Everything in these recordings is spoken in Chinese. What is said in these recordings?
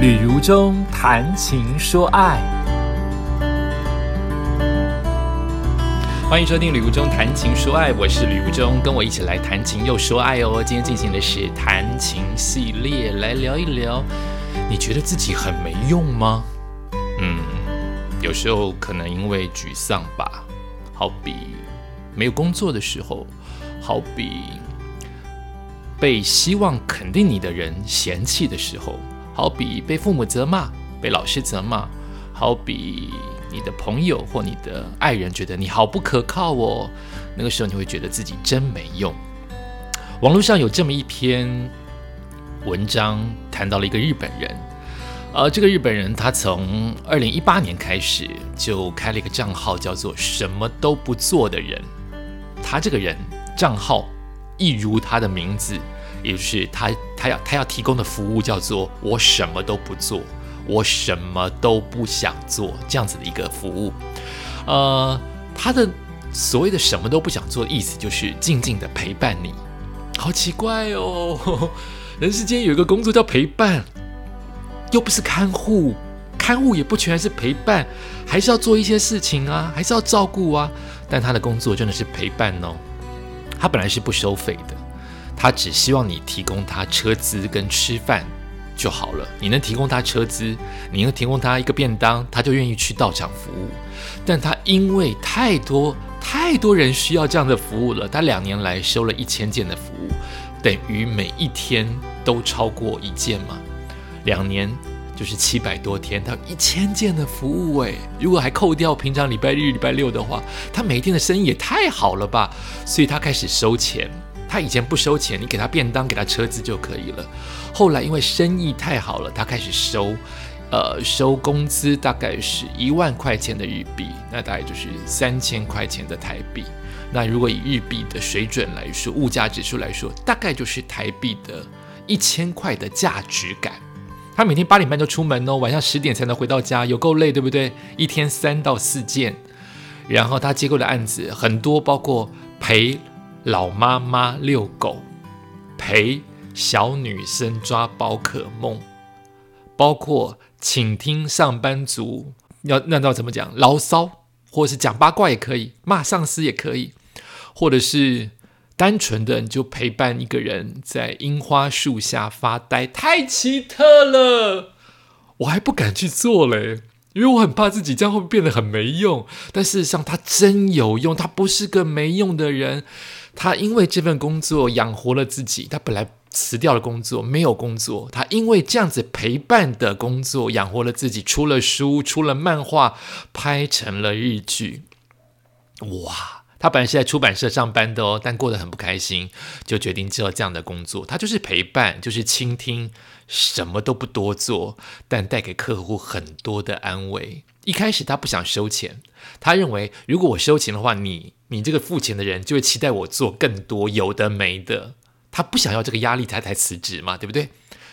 旅如中谈情说爱，欢迎收听《旅如中谈情说爱》，我是旅如中，跟我一起来谈情又说爱哦。今天进行的是谈情系列，来聊一聊，你觉得自己很没用吗？嗯，有时候可能因为沮丧吧，好比没有工作的时候，好比被希望肯定你的人嫌弃的时候。好比被父母责骂，被老师责骂；好比你的朋友或你的爱人觉得你好不可靠哦，那个时候你会觉得自己真没用。网络上有这么一篇文章，谈到了一个日本人，而这个日本人他从二零一八年开始就开了一个账号，叫做“什么都不做的人”。他这个人账号一如他的名字。也就是他，他要他要提供的服务叫做“我什么都不做，我什么都不想做”这样子的一个服务。呃，他的所谓的“什么都不想做”的意思就是静静的陪伴你。好奇怪哦，人世间有一个工作叫陪伴，又不是看护，看护也不全是陪伴，还是要做一些事情啊，还是要照顾啊。但他的工作真的是陪伴哦，他本来是不收费的。他只希望你提供他车资跟吃饭就好了。你能提供他车资，你能提供他一个便当，他就愿意去到场服务。但他因为太多太多人需要这样的服务了，他两年来收了一千件的服务，等于每一天都超过一件嘛。两年就是七百多天，他一千件的服务诶，如果还扣掉平常礼拜日、礼拜六的话，他每天的生意也太好了吧？所以他开始收钱。他以前不收钱，你给他便当、给他车子就可以了。后来因为生意太好了，他开始收，呃，收工资大概是一万块钱的日币，那大概就是三千块钱的台币。那如果以日币的水准来说，物价指数来说，大概就是台币的一千块的价值感。他每天八点半就出门哦，晚上十点才能回到家，有够累，对不对？一天三到四件，然后他接过的案子很多，包括赔。老妈妈遛狗，陪小女生抓宝可梦，包括请听上班族要那要怎么讲牢骚，或是讲八卦也可以，骂上司也可以，或者是单纯的你就陪伴一个人在樱花树下发呆，太奇特了，我还不敢去做嘞。因为我很怕自己这样会变得很没用，但事实上他真有用，他不是个没用的人。他因为这份工作养活了自己，他本来辞掉了工作，没有工作。他因为这样子陪伴的工作养活了自己，出了书，出了漫画，拍成了日剧。哇！他本来是在出版社上班的哦，但过得很不开心，就决定做这样的工作。他就是陪伴，就是倾听，什么都不多做，但带给客户很多的安慰。一开始他不想收钱，他认为如果我收钱的话，你你这个付钱的人就会期待我做更多有的没的。他不想要这个压力，他才辞职嘛，对不对？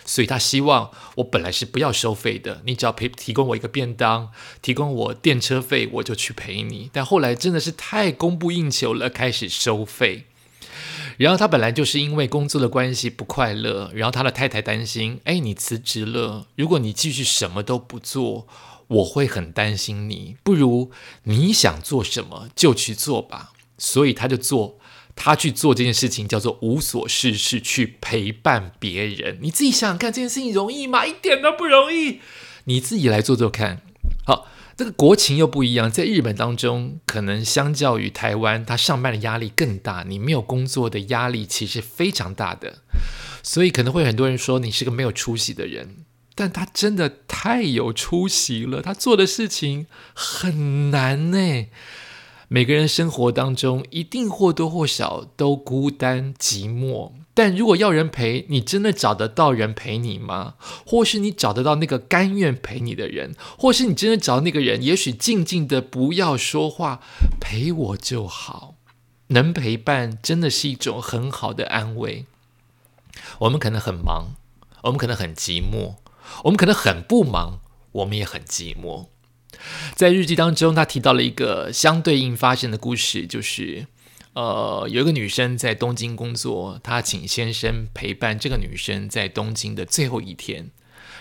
所以他希望我本来是不要收费的，你只要陪提供我一个便当，提供我电车费，我就去陪你。但后来真的是太供不应求了，开始收费。然后他本来就是因为工作的关系不快乐，然后他的太太担心：哎，你辞职了，如果你继续什么都不做，我会很担心你。不如你想做什么就去做吧。所以他就做。他去做这件事情叫做无所事事，去陪伴别人。你自己想想看，这件事情容易吗？一点都不容易。你自己来做做看。好，这个国情又不一样，在日本当中，可能相较于台湾，他上班的压力更大。你没有工作的压力其实非常大的，所以可能会很多人说你是个没有出息的人，但他真的太有出息了。他做的事情很难呢。每个人生活当中一定或多或少都孤单寂寞，但如果要人陪，你真的找得到人陪你吗？或是你找得到那个甘愿陪你的人？或是你真的找那个人，也许静静的不要说话，陪我就好。能陪伴真的是一种很好的安慰。我们可能很忙，我们可能很寂寞，我们可能很不忙，我们也很寂寞。在日记当中，他提到了一个相对应发生的故事，就是，呃，有一个女生在东京工作，她请先生陪伴这个女生在东京的最后一天。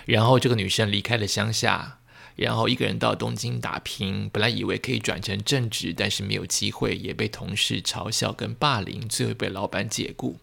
然后这个女生离开了乡下，然后一个人到东京打拼。本来以为可以转成正职，但是没有机会，也被同事嘲笑跟霸凌，最后被老板解雇。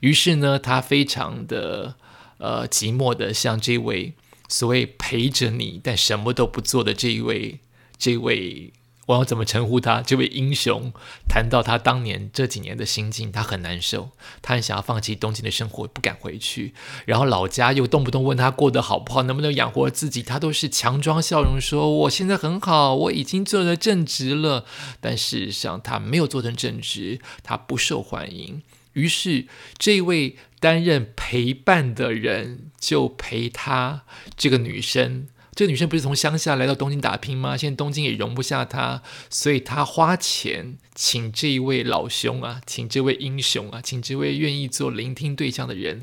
于是呢，她非常的呃寂寞的，向这位所谓陪着你但什么都不做的这一位这位。我要怎么称呼他？这位英雄谈到他当年这几年的心境，他很难受，他很想要放弃东京的生活，不敢回去。然后老家又动不动问他过得好不好，能不能养活自己，他都是强装笑容说：“我现在很好，我已经做了正职了。”但事实上，他没有做成正职，他不受欢迎。于是，这位担任陪伴的人就陪他这个女生。这个女生不是从乡下来到东京打拼吗？现在东京也容不下她，所以她花钱请这一位老兄啊，请这位英雄啊，请这位愿意做聆听对象的人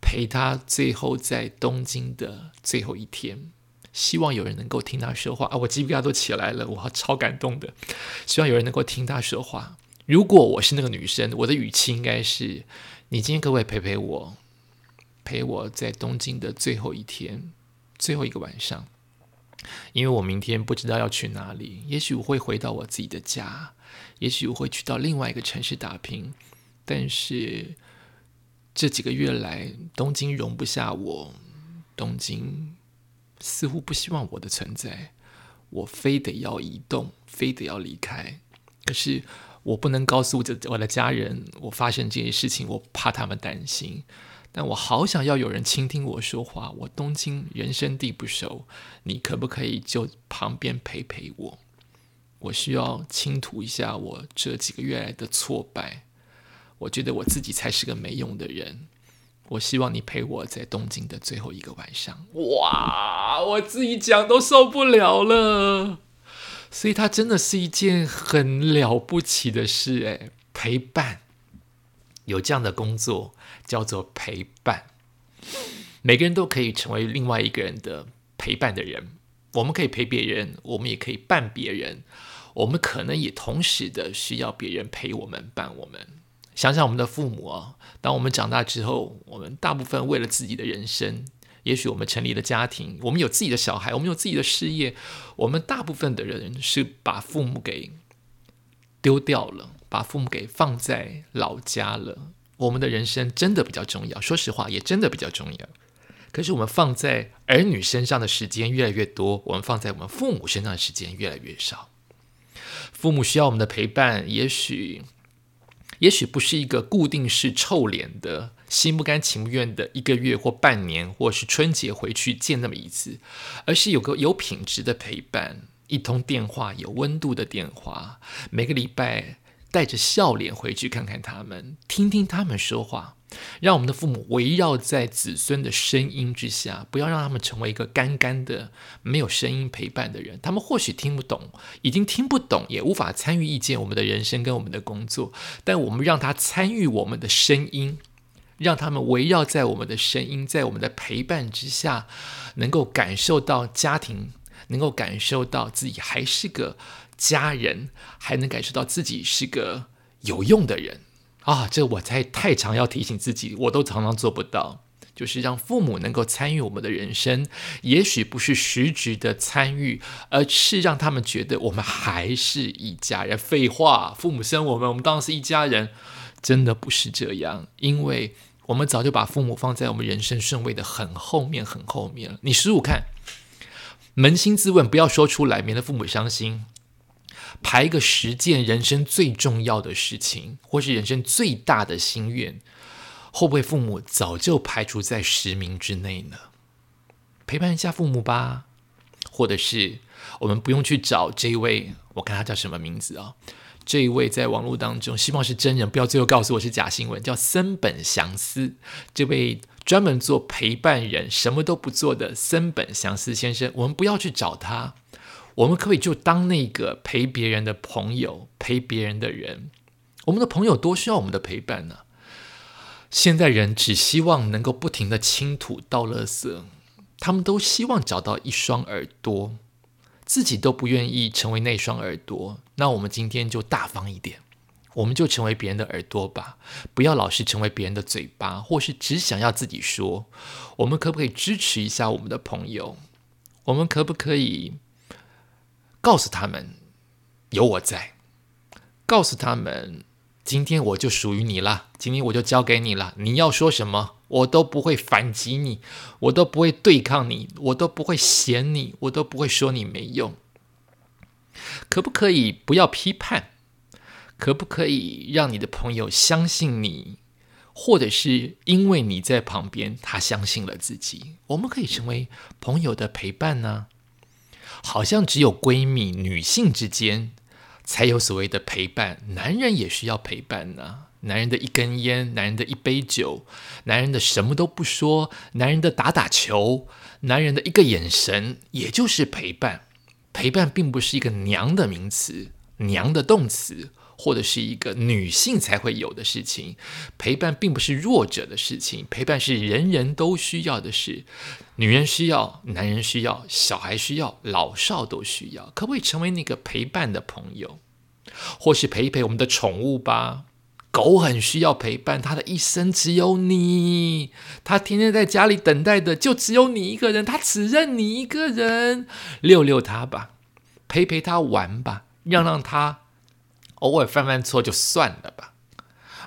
陪她最后在东京的最后一天。希望有人能够听她说话啊！我鸡皮疙瘩都起来了，我超感动的。希望有人能够听她说话。如果我是那个女生，我的语气应该是：你今天可不可以陪陪我，陪我在东京的最后一天。最后一个晚上，因为我明天不知道要去哪里，也许我会回到我自己的家，也许我会去到另外一个城市打拼。但是这几个月来，东京容不下我，东京似乎不希望我的存在，我非得要移动，非得要离开。可是我不能告诉这我的家人，我发生这些事情，我怕他们担心。但我好想要有人倾听我说话。我东京人生地不熟，你可不可以就旁边陪陪我？我需要倾吐一下我这几个月来的挫败。我觉得我自己才是个没用的人。我希望你陪我在东京的最后一个晚上。哇，我自己讲都受不了了。所以它真的是一件很了不起的事，诶，陪伴。有这样的工作叫做陪伴，每个人都可以成为另外一个人的陪伴的人。我们可以陪别人，我们也可以伴别人。我们可能也同时的需要别人陪我们、伴我们。想想我们的父母啊，当我们长大之后，我们大部分为了自己的人生，也许我们成立了家庭，我们有自己的小孩，我们有自己的事业，我们大部分的人是把父母给丢掉了。把父母给放在老家了，我们的人生真的比较重要。说实话，也真的比较重要。可是我们放在儿女身上的时间越来越多，我们放在我们父母身上的时间越来越少。父母需要我们的陪伴，也许，也许不是一个固定式臭脸的、心不甘情不愿的一个月或半年，或是春节回去见那么一次，而是有个有品质的陪伴，一通电话，有温度的电话，每个礼拜。带着笑脸回去看看他们，听听他们说话，让我们的父母围绕在子孙的声音之下，不要让他们成为一个干干的、没有声音陪伴的人。他们或许听不懂，已经听不懂，也无法参与意见我们的人生跟我们的工作。但我们让他参与我们的声音，让他们围绕在我们的声音，在我们的陪伴之下，能够感受到家庭，能够感受到自己还是个。家人还能感受到自己是个有用的人啊！这我才太常要提醒自己，我都常常做不到。就是让父母能够参与我们的人生，也许不是实质的参与，而是让他们觉得我们还是一家人。废话，父母生我们，我们当然是一家人，真的不是这样。因为我们早就把父母放在我们人生顺位的很后面、很后面了。你数数看，扪心自问，不要说出来，免得父母伤心。排一个十件人生最重要的事情，或是人生最大的心愿，会不会父母早就排除在十名之内呢？陪伴一下父母吧，或者是我们不用去找这一位，我看他叫什么名字啊？这一位在网络当中，希望是真人，不要最后告诉我是假新闻，叫森本祥司，这位专门做陪伴人、什么都不做的森本祥司先生，我们不要去找他。我们可以就当那个陪别人的朋友，陪别人的人。我们的朋友多需要我们的陪伴呢。现在人只希望能够不停的倾吐倒垃圾，他们都希望找到一双耳朵，自己都不愿意成为那双耳朵。那我们今天就大方一点，我们就成为别人的耳朵吧，不要老是成为别人的嘴巴，或是只想要自己说。我们可不可以支持一下我们的朋友？我们可不可以告诉他们有我在？告诉他们，今天我就属于你了，今天我就交给你了。你要说什么，我都不会反击你，我都不会对抗你，我都不会嫌你，我都不会说你没用。可不可以不要批判？可不可以让你的朋友相信你，或者是因为你在旁边，他相信了自己？我们可以成为朋友的陪伴呢？好像只有闺蜜、女性之间才有所谓的陪伴，男人也需要陪伴呢。男人的一根烟，男人的一杯酒，男人的什么都不说，男人的打打球，男人的一个眼神，也就是陪伴。陪伴并不是一个娘的名词，娘的动词。或者是一个女性才会有的事情，陪伴并不是弱者的事情，陪伴是人人都需要的事，女人需要，男人需要，小孩需要，老少都需要。可不可以成为那个陪伴的朋友，或是陪一陪我们的宠物吧？狗很需要陪伴，它的一生只有你，它天天在家里等待的就只有你一个人，它只认你一个人，遛遛它吧，陪陪它玩吧，让让它。偶尔犯犯错就算了吧。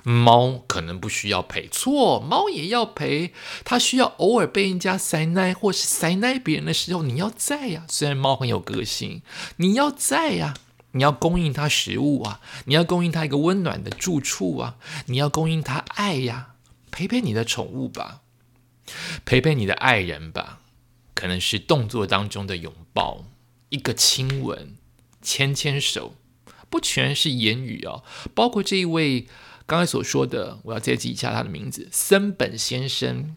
猫可能不需要陪，错，猫也要陪。它需要偶尔被人家塞奶，或是塞奶别人的时候，你要在呀。虽然猫很有个性，你要在呀。你要供应它食物啊，你要供应它一个温暖的住处啊，你要供应它爱呀。陪陪你的宠物吧，陪陪你的爱人吧。可能是动作当中的拥抱，一个亲吻，牵牵手。不全是言语哦，包括这一位刚才所说的，我要再记一下他的名字，森本先生，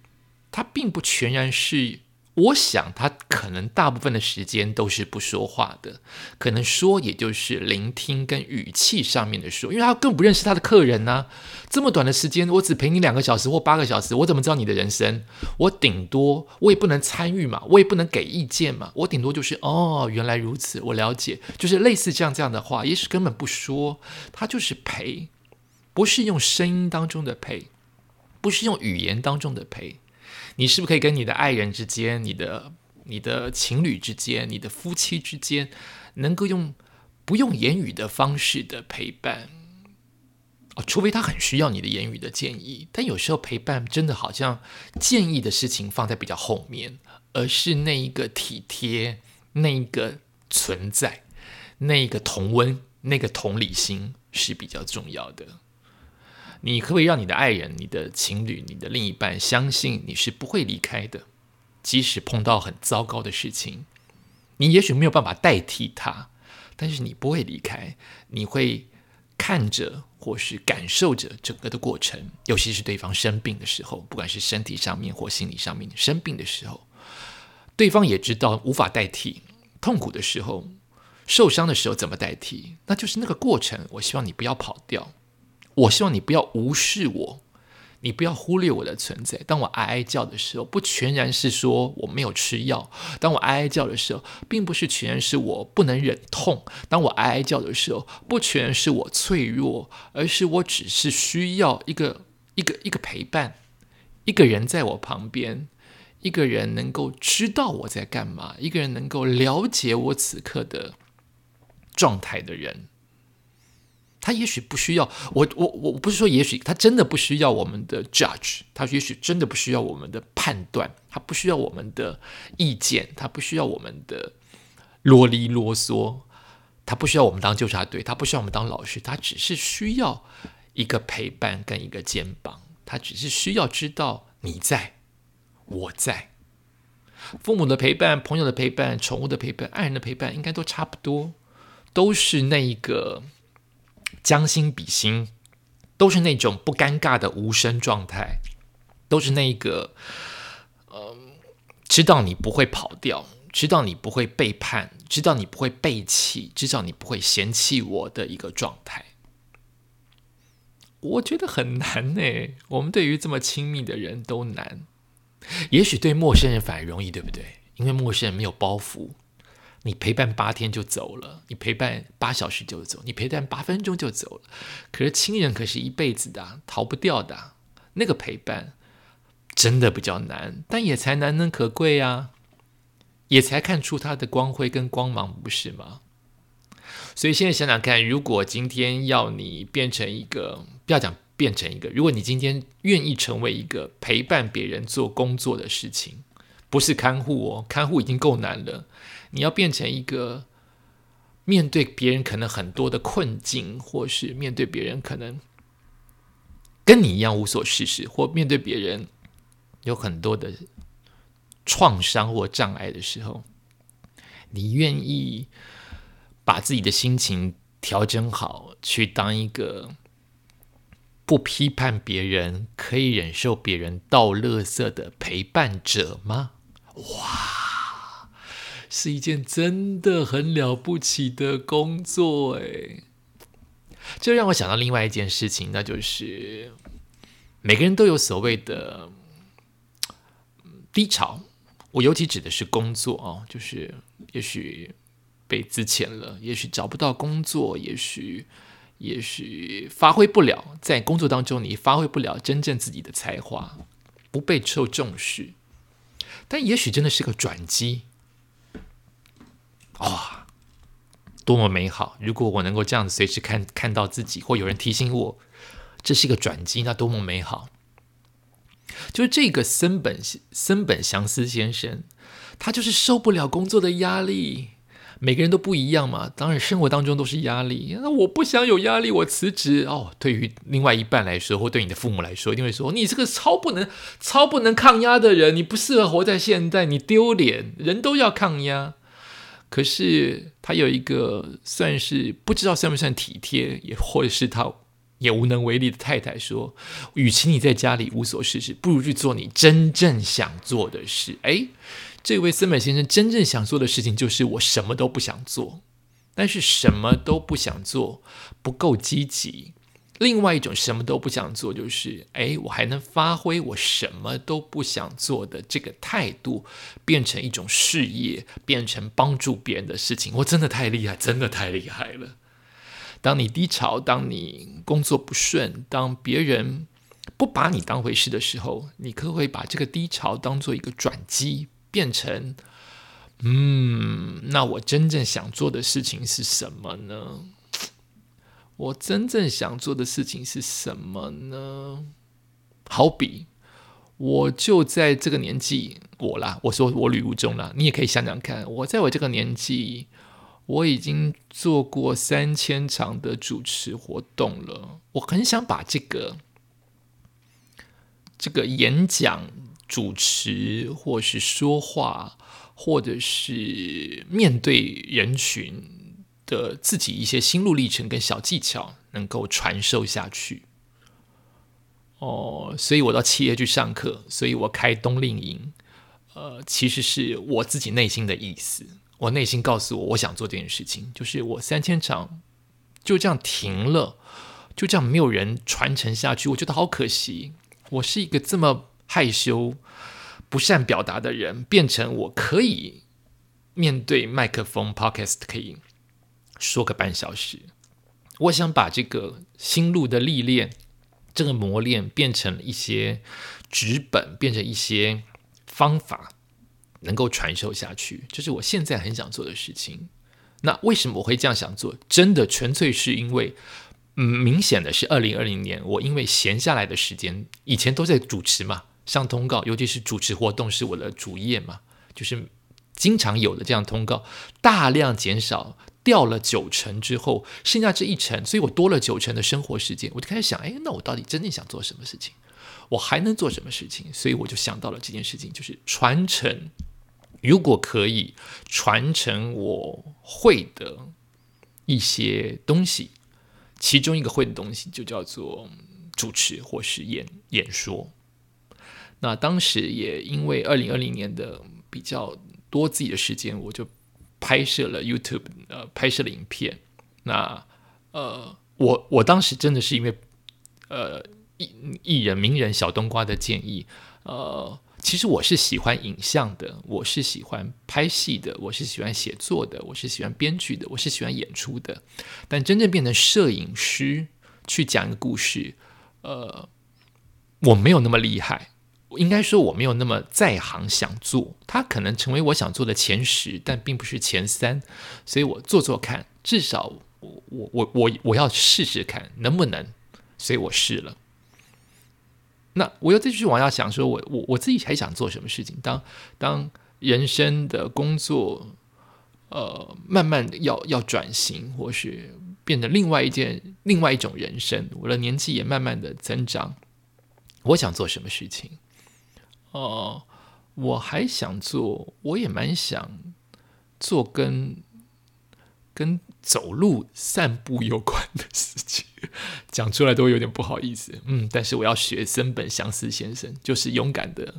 他并不全然是。我想他可能大部分的时间都是不说话的，可能说也就是聆听跟语气上面的说，因为他更不认识他的客人呢。这么短的时间，我只陪你两个小时或八个小时，我怎么知道你的人生？我顶多我也不能参与嘛，我也不能给意见嘛，我顶多就是哦，原来如此，我了解，就是类似这样这样的话，也许根本不说，他就是陪，不是用声音当中的陪，不是用语言当中的陪。你是不是可以跟你的爱人之间、你的、你的情侣之间、你的夫妻之间，能够用不用言语的方式的陪伴？哦，除非他很需要你的言语的建议，但有时候陪伴真的好像建议的事情放在比较后面，而是那一个体贴、那一个存在、那一个同温、那个同理心是比较重要的。你可以让你的爱人、你的情侣、你的另一半相信你是不会离开的？即使碰到很糟糕的事情，你也许没有办法代替他，但是你不会离开，你会看着或是感受着整个的过程。尤其是对方生病的时候，不管是身体上面或心理上面生病的时候，对方也知道无法代替。痛苦的时候、受伤的时候怎么代替？那就是那个过程。我希望你不要跑掉。我希望你不要无视我，你不要忽略我的存在。当我哀哀叫的时候，不全然是说我没有吃药；当我哀哀叫的时候，并不是全然是我不能忍痛；当我哀哀叫的时候，不全然是我脆弱，而是我只是需要一个一个一个陪伴，一个人在我旁边，一个人能够知道我在干嘛，一个人能够了解我此刻的状态的人。他也许不需要我，我我不是说也许他真的不需要我们的 judge，他也许真的不需要我们的判断，他不需要我们的意见，他不需要我们的啰里啰嗦，他不需要我们当纠察队，他不需要我们当老师，他只是需要一个陪伴跟一个肩膀，他只是需要知道你在，我在，父母的陪伴、朋友的陪伴、宠物的陪伴、爱人的陪伴，应该都差不多，都是那一个。将心比心，都是那种不尴尬的无声状态，都是那个，嗯，知道你不会跑掉，知道你不会背叛，知道你不会背弃，知道你不会嫌弃我的一个状态。我觉得很难呢。我们对于这么亲密的人都难，也许对陌生人反而容易，对不对？因为陌生人没有包袱，你陪伴八天就走了，你陪伴八小时就走，你陪伴八分钟就走了。可是亲人可是一辈子的，逃不掉的。那个陪伴真的比较难，但也才难能可贵啊，也才看出他的光辉跟光芒，不是吗？所以现在想想看，如果今天要你变成一个，不要讲变成一个，如果你今天愿意成为一个陪伴别人做工作的事情，不是看护哦，看护已经够难了。你要变成一个面对别人可能很多的困境，或是面对别人可能跟你一样无所事事，或面对别人有很多的创伤或障碍的时候，你愿意把自己的心情调整好，去当一个不批判别人、可以忍受别人倒垃圾的陪伴者吗？哇！是一件真的很了不起的工作，哎，这让我想到另外一件事情，那就是每个人都有所谓的低潮。我尤其指的是工作哦，就是也许被资遣了，也许找不到工作，也许也许发挥不了，在工作当中你发挥不了真正自己的才华，不被受重视，但也许真的是个转机。哇，多么美好！如果我能够这样子随时看看到自己，或有人提醒我，这是一个转机，那多么美好！就是这个森本森本祥司先生，他就是受不了工作的压力。每个人都不一样嘛，当然生活当中都是压力。那我不想有压力，我辞职哦。对于另外一半来说，或对你的父母来说，一定会说你这个超不能、超不能抗压的人，你不适合活在现代，你丢脸。人都要抗压。可是他有一个算是不知道算不算体贴，也或者是他也无能为力的太太说：“与其你在家里无所事事，不如去做你真正想做的事。”哎，这位森本先生真正想做的事情就是我什么都不想做，但是什么都不想做不够积极。另外一种什么都不想做，就是哎，我还能发挥我什么都不想做的这个态度，变成一种事业，变成帮助别人的事情。我真的太厉害，真的太厉害了。当你低潮，当你工作不顺，当别人不把你当回事的时候，你可会把这个低潮当做一个转机，变成嗯，那我真正想做的事情是什么呢？我真正想做的事情是什么呢？好比我就在这个年纪，我啦，我说我旅途中啦，你也可以想想看，我在我这个年纪，我已经做过三千场的主持活动了。我很想把这个这个演讲、主持，或是说话，或者是面对人群。的自己一些心路历程跟小技巧能够传授下去，哦，所以我到企业去上课，所以我开冬令营，呃，其实是我自己内心的意思，我内心告诉我，我想做这件事情，就是我三千场就这样停了，就这样没有人传承下去，我觉得好可惜。我是一个这么害羞、不善表达的人，变成我可以面对麦克风，podcast 可以。说个半小时，我想把这个心路的历练，这个磨练变成一些纸本，变成一些方法，能够传授下去。这是我现在很想做的事情。那为什么我会这样想做？真的纯粹是因为，嗯，明显的是二零二零年，我因为闲下来的时间，以前都在主持嘛，上通告，尤其是主持活动是我的主业嘛，就是经常有的这样通告，大量减少。掉了九成之后，剩下这一成，所以我多了九成的生活时间，我就开始想，哎，那我到底真正想做什么事情？我还能做什么事情？所以我就想到了这件事情，就是传承。如果可以传承我会的一些东西，其中一个会的东西就叫做主持或是演演说。那当时也因为二零二零年的比较多自己的时间，我就。拍摄了 YouTube，呃，拍摄了影片。那，呃，我我当时真的是因为，呃，艺艺人名人小冬瓜的建议，呃，其实我是喜欢影像的，我是喜欢拍戏的，我是喜欢写作的，我是喜欢编剧的，我是喜欢演出的。但真正变成摄影师去讲一个故事，呃，我没有那么厉害。应该说我没有那么在行想做，它可能成为我想做的前十，但并不是前三。所以我做做看，至少我我我我我要试试看能不能。所以我试了。那我又继续往下想，说我我我自己还想做什么事情？当当人生的工作，呃，慢慢的要要转型，或是变得另外一件另外一种人生，我的年纪也慢慢的增长，我想做什么事情？哦，我还想做，我也蛮想做跟跟走路散步有关的事情。讲出来都有点不好意思，嗯，但是我要学森本祥司先生，就是勇敢的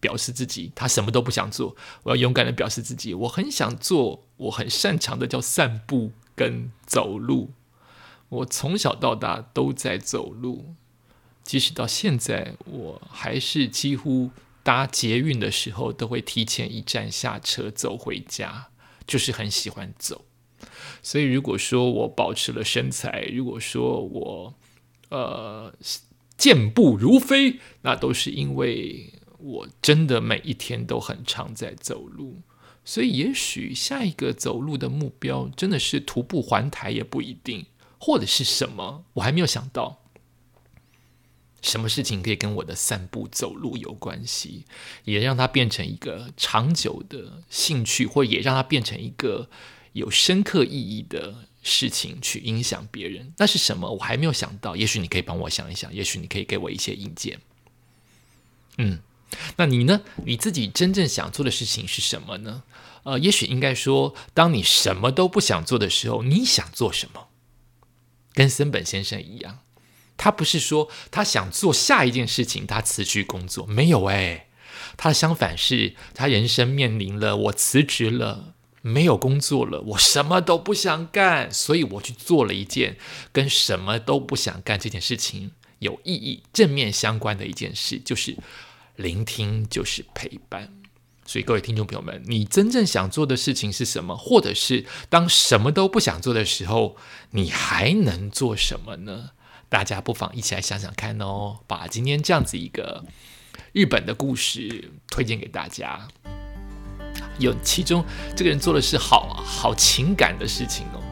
表示自己，他什么都不想做，我要勇敢的表示自己，我很想做，我很擅长的叫散步跟走路。我从小到大都在走路，即使到现在，我还是几乎搭捷运的时候都会提前一站下车走回家，就是很喜欢走。所以，如果说我保持了身材，如果说我呃健步如飞，那都是因为我真的每一天都很常在走路。所以，也许下一个走路的目标真的是徒步环台，也不一定，或者是什么，我还没有想到。什么事情可以跟我的散步走路有关系，也让它变成一个长久的兴趣，或也让它变成一个。有深刻意义的事情去影响别人，那是什么？我还没有想到。也许你可以帮我想一想，也许你可以给我一些意见。嗯，那你呢？你自己真正想做的事情是什么呢？呃，也许应该说，当你什么都不想做的时候，你想做什么？跟森本先生一样，他不是说他想做下一件事情，他辞去工作，没有诶，他的相反是他人生面临了我辞职了。没有工作了，我什么都不想干，所以我去做了一件跟什么都不想干这件事情有意义、正面相关的一件事，就是聆听，就是陪伴。所以各位听众朋友们，你真正想做的事情是什么？或者是当什么都不想做的时候，你还能做什么呢？大家不妨一起来想想看哦。把今天这样子一个日本的故事推荐给大家。有其中这个人做的是好好情感的事情哦，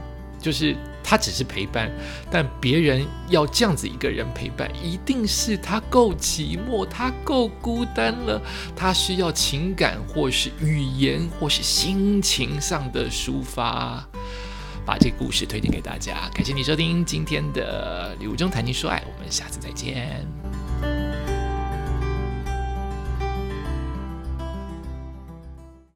就是他只是陪伴，但别人要这样子一个人陪伴，一定是他够寂寞，他够孤单了，他需要情感或是语言或是心情上的抒发。把这个故事推荐给大家，感谢你收听今天的《礼物中谈情说爱》，我们下次再见。